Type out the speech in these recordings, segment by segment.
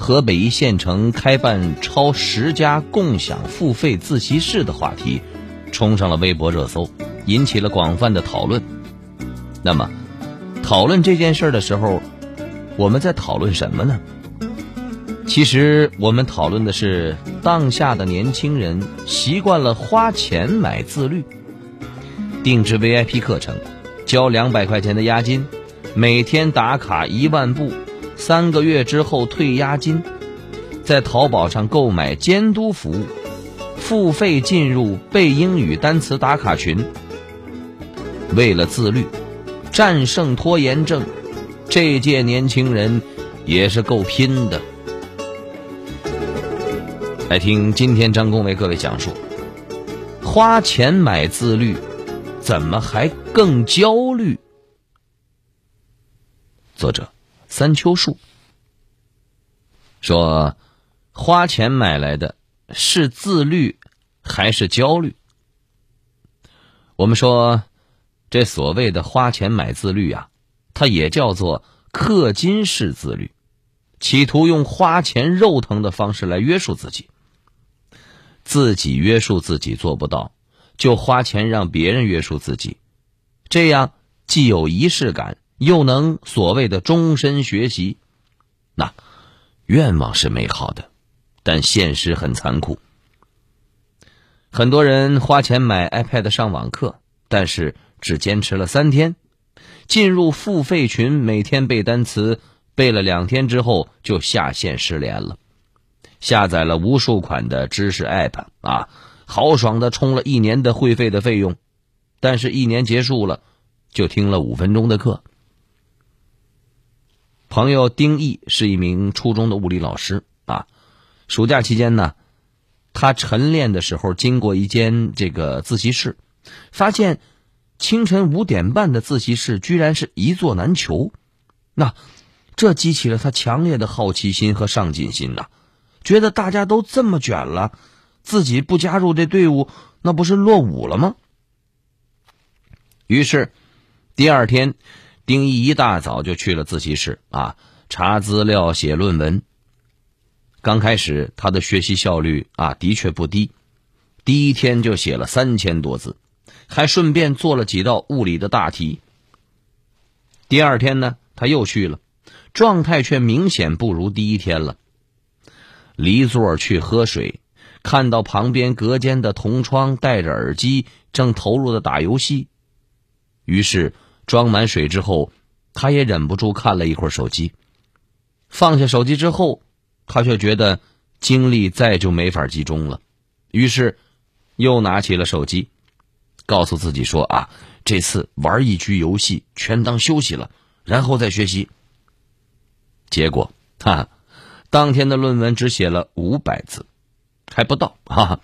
河北一县城开办超十家共享付费自习室的话题，冲上了微博热搜，引起了广泛的讨论。那么，讨论这件事的时候，我们在讨论什么呢？其实，我们讨论的是当下的年轻人习惯了花钱买自律，定制 VIP 课程，交两百块钱的押金，每天打卡一万步。三个月之后退押金，在淘宝上购买监督服务，付费进入背英语单词打卡群。为了自律，战胜拖延症，这届年轻人也是够拼的。来听今天张工为各位讲述：花钱买自律，怎么还更焦虑？作者。三秋树说：“花钱买来的是自律还是焦虑？”我们说，这所谓的花钱买自律啊，它也叫做氪金式自律，企图用花钱肉疼的方式来约束自己。自己约束自己做不到，就花钱让别人约束自己，这样既有仪式感。又能所谓的终身学习，那愿望是美好的，但现实很残酷。很多人花钱买 iPad 上网课，但是只坚持了三天，进入付费群，每天背单词，背了两天之后就下线失联了。下载了无数款的知识 App 啊，豪爽的充了一年的会费的费用，但是一年结束了，就听了五分钟的课。朋友丁毅是一名初中的物理老师啊，暑假期间呢，他晨练的时候经过一间这个自习室，发现清晨五点半的自习室居然是一座难求，那这激起了他强烈的好奇心和上进心呐，觉得大家都这么卷了，自己不加入这队伍，那不是落伍了吗？于是第二天。丁一一大早就去了自习室啊，查资料、写论文。刚开始他的学习效率啊的确不低，第一天就写了三千多字，还顺便做了几道物理的大题。第二天呢，他又去了，状态却明显不如第一天了。离座去喝水，看到旁边隔间的同窗戴着耳机，正投入的打游戏，于是。装满水之后，他也忍不住看了一会儿手机。放下手机之后，他却觉得精力再就没法集中了，于是又拿起了手机，告诉自己说：“啊，这次玩一局游戏，全当休息了，然后再学习。”结果，哈，当天的论文只写了五百字，还不到。哈，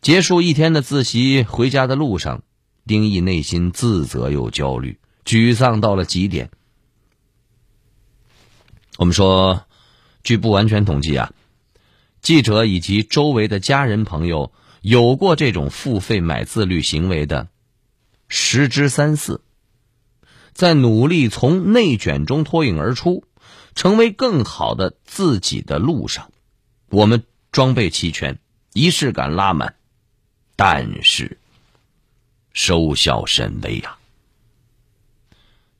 结束一天的自习，回家的路上。丁毅内心自责又焦虑，沮丧到了极点。我们说，据不完全统计啊，记者以及周围的家人朋友有过这种付费买自律行为的，十之三四。在努力从内卷中脱颖而出，成为更好的自己的路上，我们装备齐全，仪式感拉满，但是。收效甚微呀！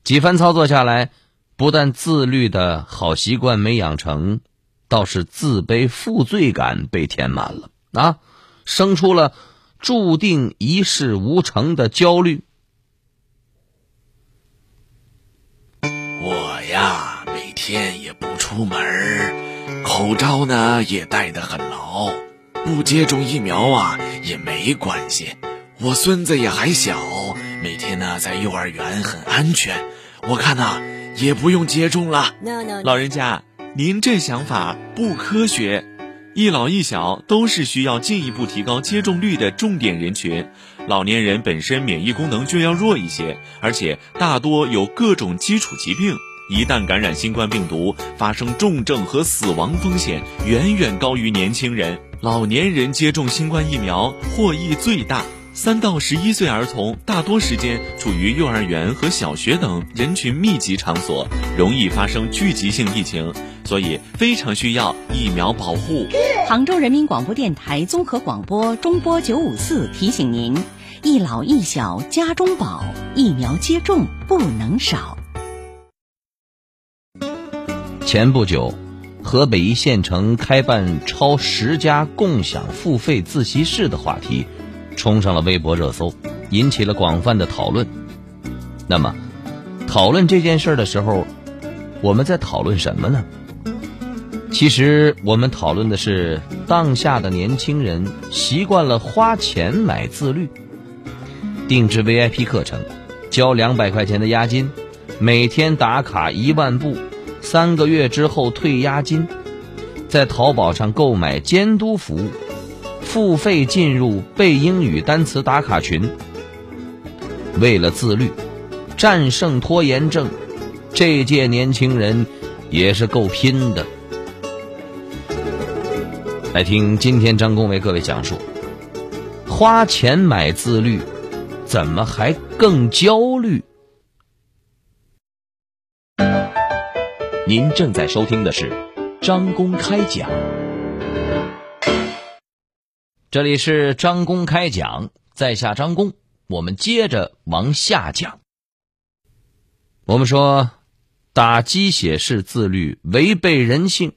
几番操作下来，不但自律的好习惯没养成，倒是自卑、负罪感被填满了啊，生出了注定一事无成的焦虑。我呀，每天也不出门，口罩呢也戴得很牢，不接种疫苗啊也没关系。我孙子也还小，每天呢在幼儿园很安全，我看呐也不用接种了。老人家，您这想法不科学。一老一小都是需要进一步提高接种率的重点人群。老年人本身免疫功能就要弱一些，而且大多有各种基础疾病，一旦感染新冠病毒，发生重症和死亡风险远远高于年轻人。老年人接种新冠疫苗获益最大。三到十一岁儿童大多时间处于幼儿园和小学等人群密集场所，容易发生聚集性疫情，所以非常需要疫苗保护。杭州人民广播电台综合广播中波九五四提醒您：一老一小家中宝，疫苗接种不能少。前不久，河北一县城开办超十家共享付费自习室的话题。冲上了微博热搜，引起了广泛的讨论。那么，讨论这件事的时候，我们在讨论什么呢？其实，我们讨论的是当下的年轻人习惯了花钱买自律，定制 VIP 课程，交两百块钱的押金，每天打卡一万步，三个月之后退押金，在淘宝上购买监督服务。付费进入背英语单词打卡群，为了自律，战胜拖延症，这届年轻人也是够拼的。来听今天张工为各位讲述：花钱买自律，怎么还更焦虑？您正在收听的是张公开讲。这里是张公开讲，在下张公，我们接着往下讲。我们说，打鸡血式自律违背人性。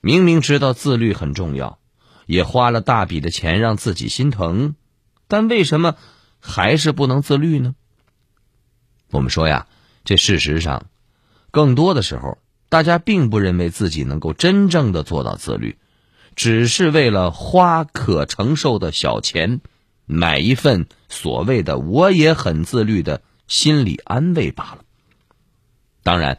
明明知道自律很重要，也花了大笔的钱让自己心疼，但为什么还是不能自律呢？我们说呀，这事实上，更多的时候，大家并不认为自己能够真正的做到自律。只是为了花可承受的小钱，买一份所谓的“我也很自律”的心理安慰罢了。当然，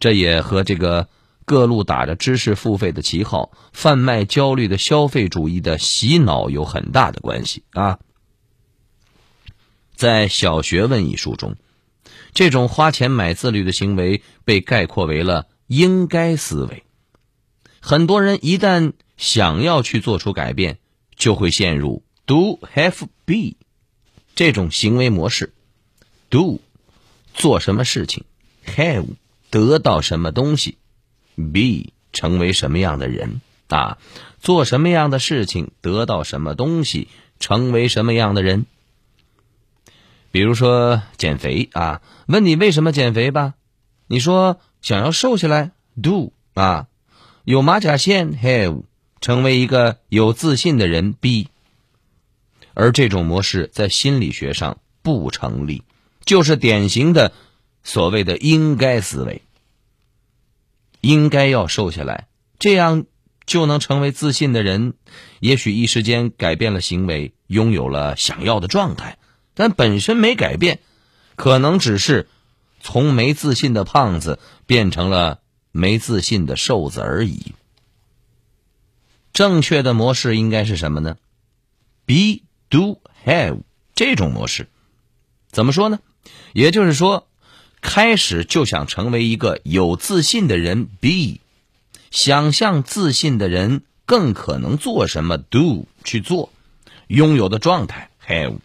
这也和这个各路打着知识付费的旗号贩卖焦虑的消费主义的洗脑有很大的关系啊。在《小学问》一书中，这种花钱买自律的行为被概括为了“应该思维”。很多人一旦想要去做出改变，就会陷入 do have be 这种行为模式。do 做什么事情，have 得到什么东西，be 成为什么样的人啊？做什么样的事情得到什么东西，成为什么样的人？比如说减肥啊，问你为什么减肥吧，你说想要瘦下来，do 啊，有马甲线，have。成为一个有自信的人，B。而这种模式在心理学上不成立，就是典型的所谓的应该思维。应该要瘦下来，这样就能成为自信的人。也许一时间改变了行为，拥有了想要的状态，但本身没改变，可能只是从没自信的胖子变成了没自信的瘦子而已。正确的模式应该是什么呢？Be do have 这种模式，怎么说呢？也就是说，开始就想成为一个有自信的人，be，想象自信的人更可能做什么，do 去做，拥有的状态，have，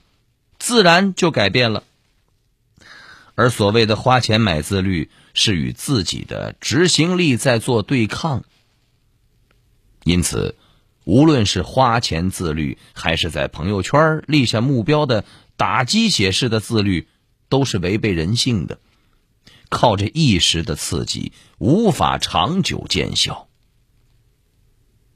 自然就改变了。而所谓的花钱买自律，是与自己的执行力在做对抗，因此。无论是花钱自律，还是在朋友圈立下目标的打鸡血式的自律，都是违背人性的。靠着一时的刺激，无法长久见效。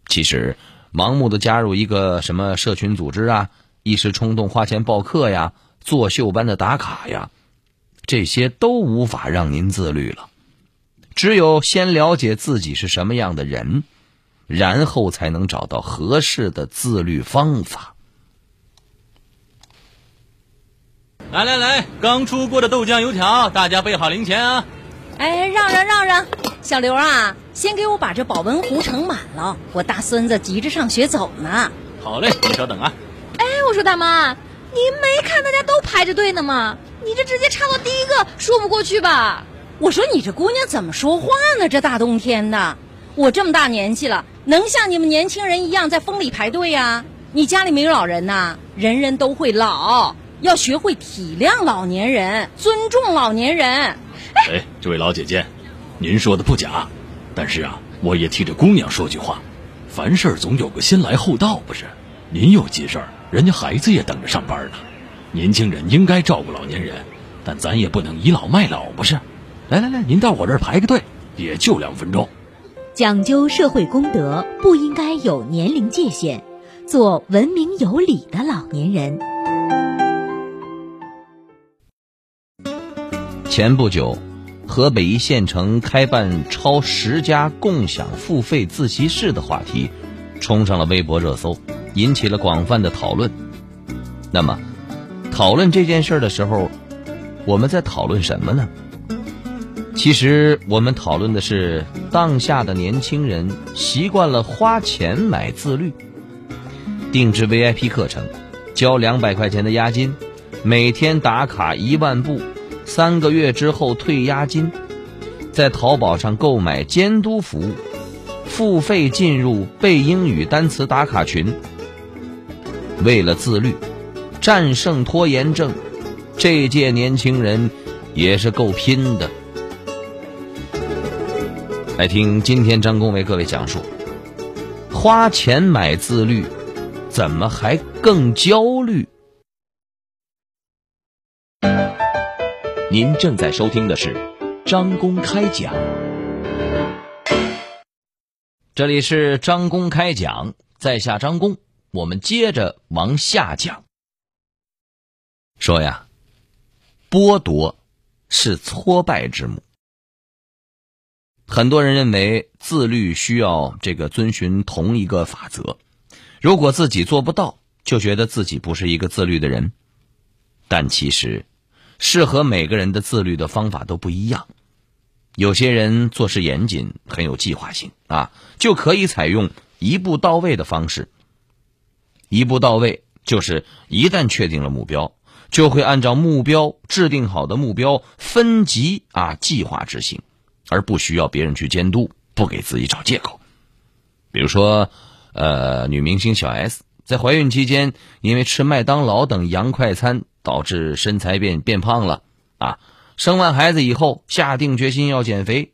其实，盲目的加入一个什么社群组织啊，一时冲动花钱报课呀，作秀般的打卡呀，这些都无法让您自律了。只有先了解自己是什么样的人。然后才能找到合适的自律方法。来来来，刚出锅的豆浆油条，大家备好零钱啊！哎，让让让让，小刘啊，先给我把这保温壶盛满了，我大孙子急着上学走呢。好嘞，你稍等啊。哎，我说大妈，您没看大家都排着队呢吗？你这直接插到第一个，说不过去吧？我说你这姑娘怎么说话呢？这大冬天的，我这么大年纪了，能像你们年轻人一样在风里排队呀？你家里没有老人呐？人人都会老，要学会体谅老年人，尊重老年人。哎，这位老姐姐，您说的不假，但是啊，我也替这姑娘说句话，凡事总有个先来后到，不是？您有急事儿，人家孩子也等着上班呢。年轻人应该照顾老年人，但咱也不能倚老卖老，不是？来来来，您到我这儿排个队，也就两分钟。讲究社会公德，不应该有年龄界限，做文明有礼的老年人。前不久，河北一县城开办超十家共享付费自习室的话题，冲上了微博热搜，引起了广泛的讨论。那么，讨论这件事的时候，我们在讨论什么呢？其实我们讨论的是当下的年轻人习惯了花钱买自律，定制 VIP 课程，交两百块钱的押金，每天打卡一万步，三个月之后退押金，在淘宝上购买监督服务，付费进入背英语单词打卡群。为了自律，战胜拖延症，这届年轻人也是够拼的。来听今天张工为各位讲述：花钱买自律，怎么还更焦虑？您正在收听的是张公开讲，这里是张公开讲，在下张工，我们接着往下讲。说呀，剥夺是挫败之母。很多人认为自律需要这个遵循同一个法则，如果自己做不到，就觉得自己不是一个自律的人。但其实，适合每个人的自律的方法都不一样。有些人做事严谨，很有计划性啊，就可以采用一步到位的方式。一步到位就是一旦确定了目标，就会按照目标制定好的目标分级啊计划执行。而不需要别人去监督，不给自己找借口。比如说，呃，女明星小 S 在怀孕期间，因为吃麦当劳等洋快餐，导致身材变变胖了啊。生完孩子以后，下定决心要减肥，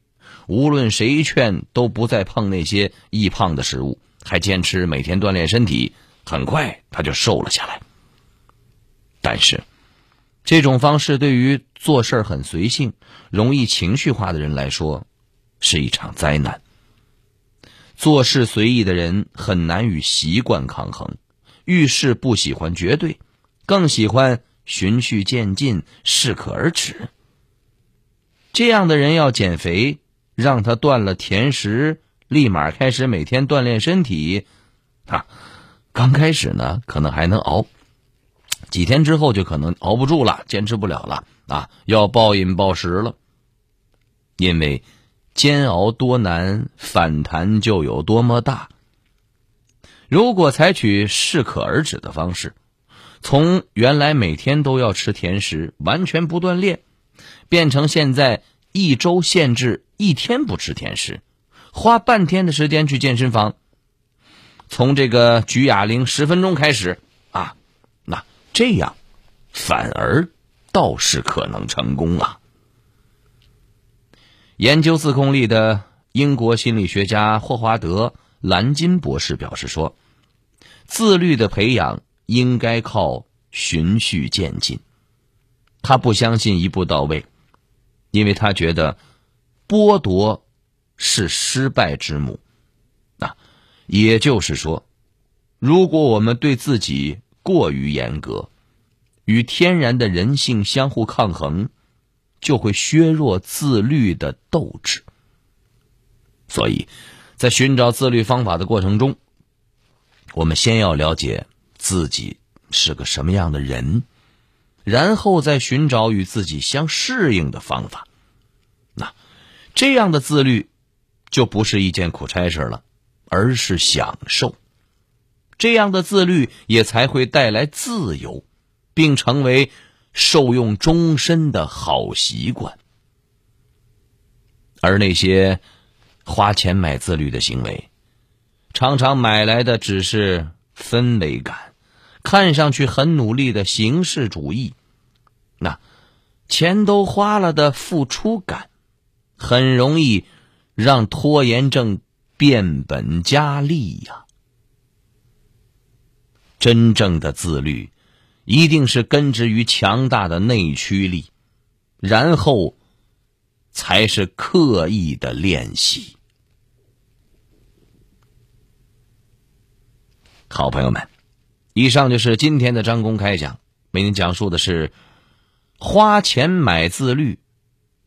无论谁劝都不再碰那些易胖的食物，还坚持每天锻炼身体。很快，她就瘦了下来。但是。这种方式对于做事很随性、容易情绪化的人来说，是一场灾难。做事随意的人很难与习惯抗衡，遇事不喜欢绝对，更喜欢循序渐进、适可而止。这样的人要减肥，让他断了甜食，立马开始每天锻炼身体，啊，刚开始呢，可能还能熬。几天之后就可能熬不住了，坚持不了了啊！要暴饮暴食了。因为煎熬多难，反弹就有多么大。如果采取适可而止的方式，从原来每天都要吃甜食，完全不锻炼，变成现在一周限制一天不吃甜食，花半天的时间去健身房，从这个举哑铃十分钟开始。这样，反而倒是可能成功啊！研究自控力的英国心理学家霍华德·兰金博士表示说：“自律的培养应该靠循序渐进。他不相信一步到位，因为他觉得剥夺是失败之母。那也就是说，如果我们对自己……”过于严格，与天然的人性相互抗衡，就会削弱自律的斗志。所以，在寻找自律方法的过程中，我们先要了解自己是个什么样的人，然后再寻找与自己相适应的方法。那这样的自律，就不是一件苦差事了，而是享受。这样的自律也才会带来自由，并成为受用终身的好习惯。而那些花钱买自律的行为，常常买来的只是氛围感，看上去很努力的形式主义。那钱都花了的付出感，很容易让拖延症变本加厉呀。真正的自律，一定是根植于强大的内驱力，然后。才是刻意的练习。好朋友们，以上就是今天的张公开讲，为您讲述的是花钱买自律，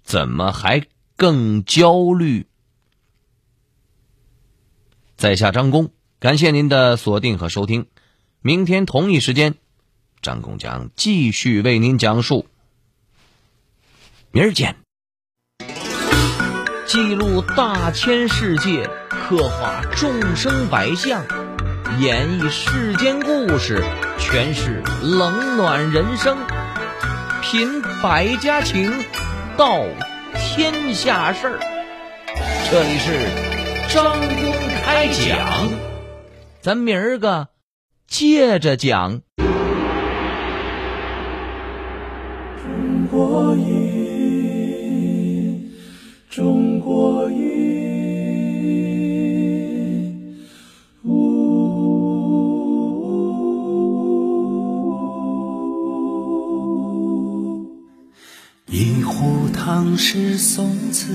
怎么还更焦虑？在下张工，感谢您的锁定和收听。明天同一时间，张工将继续为您讲述。明儿见。记录大千世界，刻画众生百相，演绎世间故事，诠释冷暖人生，品百家情，道天下事儿。这里是张公开讲，咱明儿个接着讲。中国音。中国音，一壶唐诗宋词，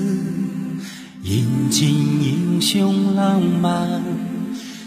饮尽英雄浪漫。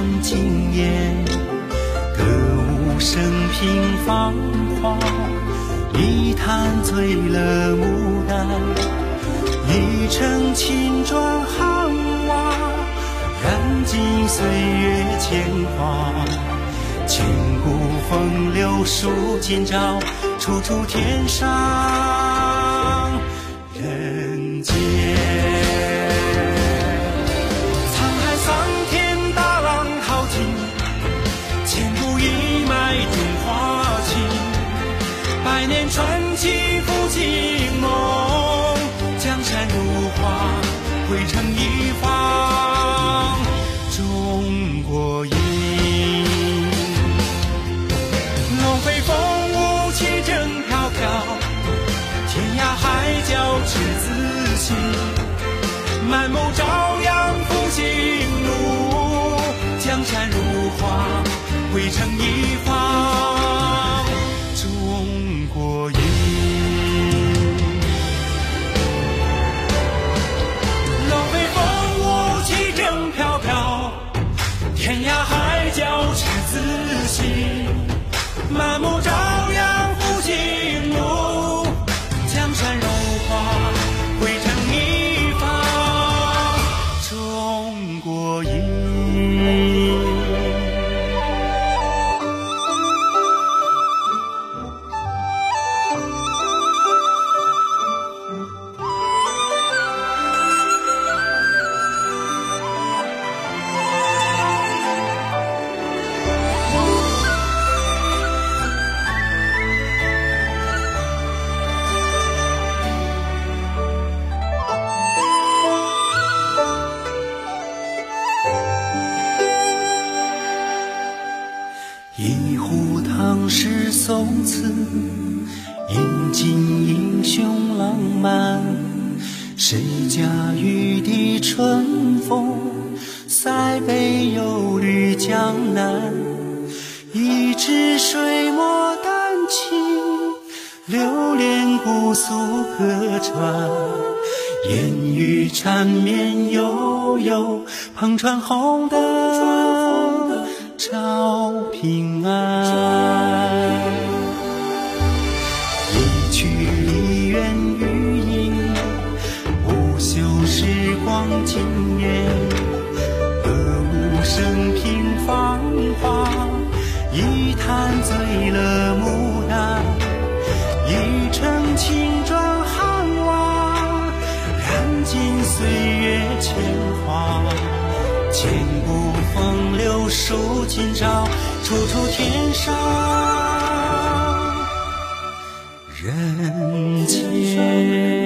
时光惊艳。歌舞升平芳华。一坛醉了牡丹，一城青砖汉瓦，燃尽岁月铅华。千古风流数今朝，处处天上人间。雄浪漫，谁家玉笛春风塞北，有绿江南。一纸水墨丹青，流连姑苏客船烟雨缠绵，悠悠烹船红灯照平安。一坛醉了牡丹，一城青砖汉瓦，燃尽岁月铅华。千古风流数今朝，处处天上人间。